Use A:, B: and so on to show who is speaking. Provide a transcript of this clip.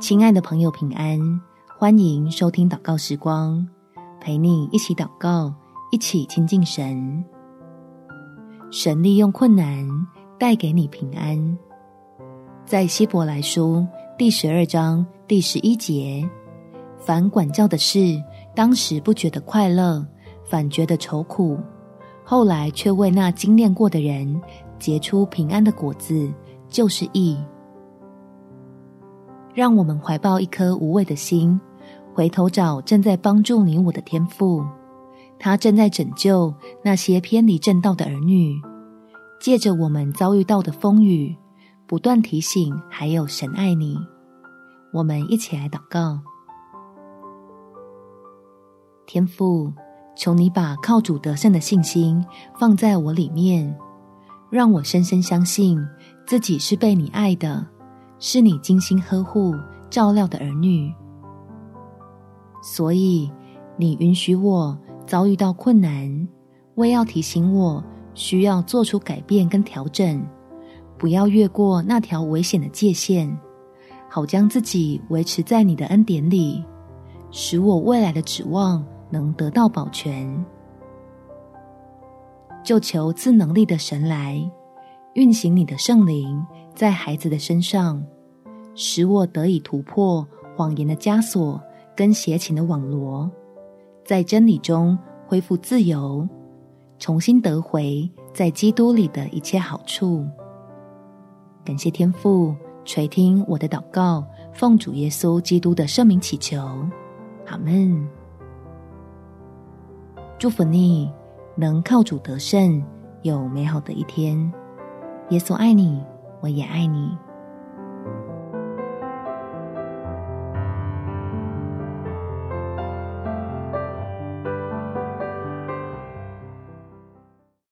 A: 亲爱的朋友，平安！欢迎收听祷告时光，陪你一起祷告，一起亲近神。神利用困难带给你平安。在希伯来书第十二章第十一节，凡管教的事，当时不觉得快乐，反觉得愁苦；后来却为那经练过的人结出平安的果子，就是义。让我们怀抱一颗无畏的心，回头找正在帮助你我的天父，他正在拯救那些偏离正道的儿女，借着我们遭遇到的风雨，不断提醒，还有神爱你。我们一起来祷告。天父，求你把靠主得胜的信心放在我里面，让我深深相信自己是被你爱的，是你精心呵护照料的儿女。所以，你允许我遭遇到困难，为要提醒我需要做出改变跟调整，不要越过那条危险的界限，好将自己维持在你的恩典里，使我未来的指望。能得到保全，就求自能力的神来运行你的圣灵在孩子的身上，使我得以突破谎言的枷锁跟邪情的网罗，在真理中恢复自由，重新得回在基督里的一切好处。感谢天父垂听我的祷告，奉主耶稣基督的圣名祈求，阿门。祝福你，能靠主得胜，有美好的一天。耶稣爱你，我也爱你。